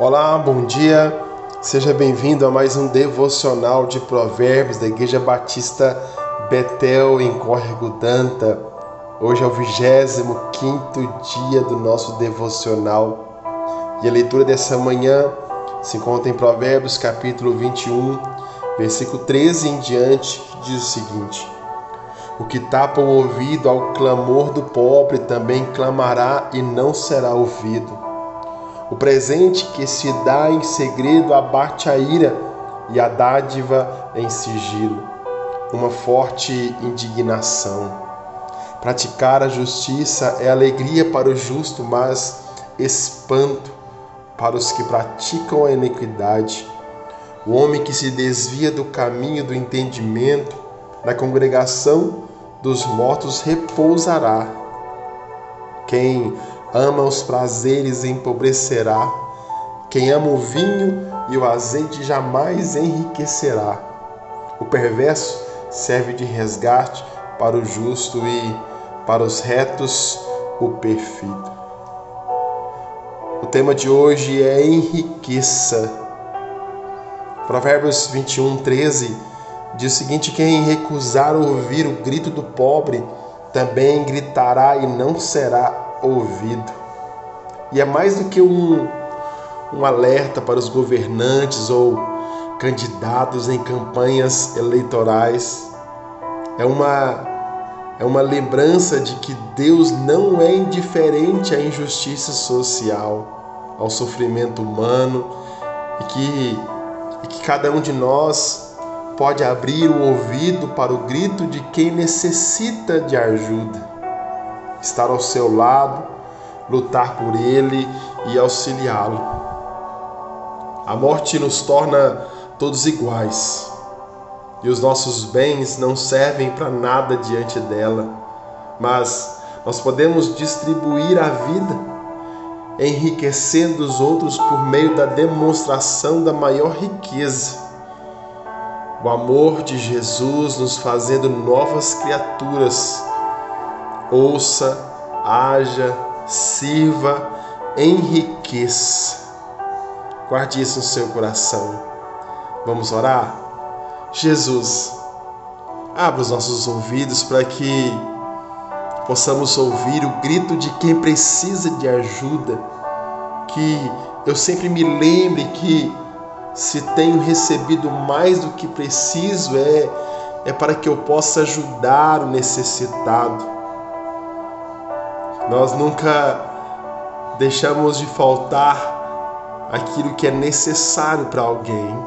Olá, bom dia. Seja bem-vindo a mais um devocional de Provérbios da Igreja Batista Betel em Córrego Danta. Hoje é o 25 dia do nosso devocional e a leitura dessa manhã se encontra em Provérbios capítulo 21, versículo 13 em diante, que diz o seguinte: O que tapa o ouvido ao clamor do pobre também clamará e não será ouvido. O presente que se dá em segredo abate a ira e a dádiva em sigilo. Uma forte indignação. Praticar a justiça é alegria para o justo, mas espanto para os que praticam a iniquidade. O homem que se desvia do caminho do entendimento, na congregação dos mortos repousará. Quem ama os prazeres empobrecerá. Quem ama o vinho e o azeite jamais enriquecerá. O perverso serve de resgate para o justo e para os retos o perfeito. O tema de hoje é enriqueça. Provérbios 21, 13 diz o seguinte: Quem recusar ouvir o grito do pobre também gritará e não será ouvido. E é mais do que um, um alerta para os governantes ou candidatos em campanhas eleitorais. É uma, é uma lembrança de que Deus não é indiferente à injustiça social, ao sofrimento humano e que, e que cada um de nós pode abrir o ouvido para o grito de quem necessita de ajuda estar ao seu lado, lutar por ele e auxiliá-lo. A morte nos torna todos iguais e os nossos bens não servem para nada diante dela, mas nós podemos distribuir a vida, enriquecendo os outros por meio da demonstração da maior riqueza. O amor de Jesus nos fazendo novas criaturas ouça, haja, sirva, enriqueça. Guarde isso no seu coração. Vamos orar? Jesus, abra os nossos ouvidos para que possamos ouvir o grito de quem precisa de ajuda. Que eu sempre me lembre que se tenho recebido mais do que preciso é é para que eu possa ajudar o necessitado nós nunca deixamos de faltar aquilo que é necessário para alguém.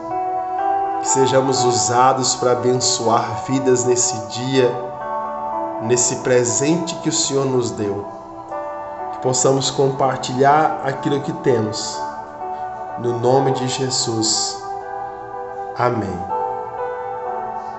Que sejamos usados para abençoar vidas nesse dia, nesse presente que o Senhor nos deu. Que possamos compartilhar aquilo que temos. No nome de Jesus. Amém.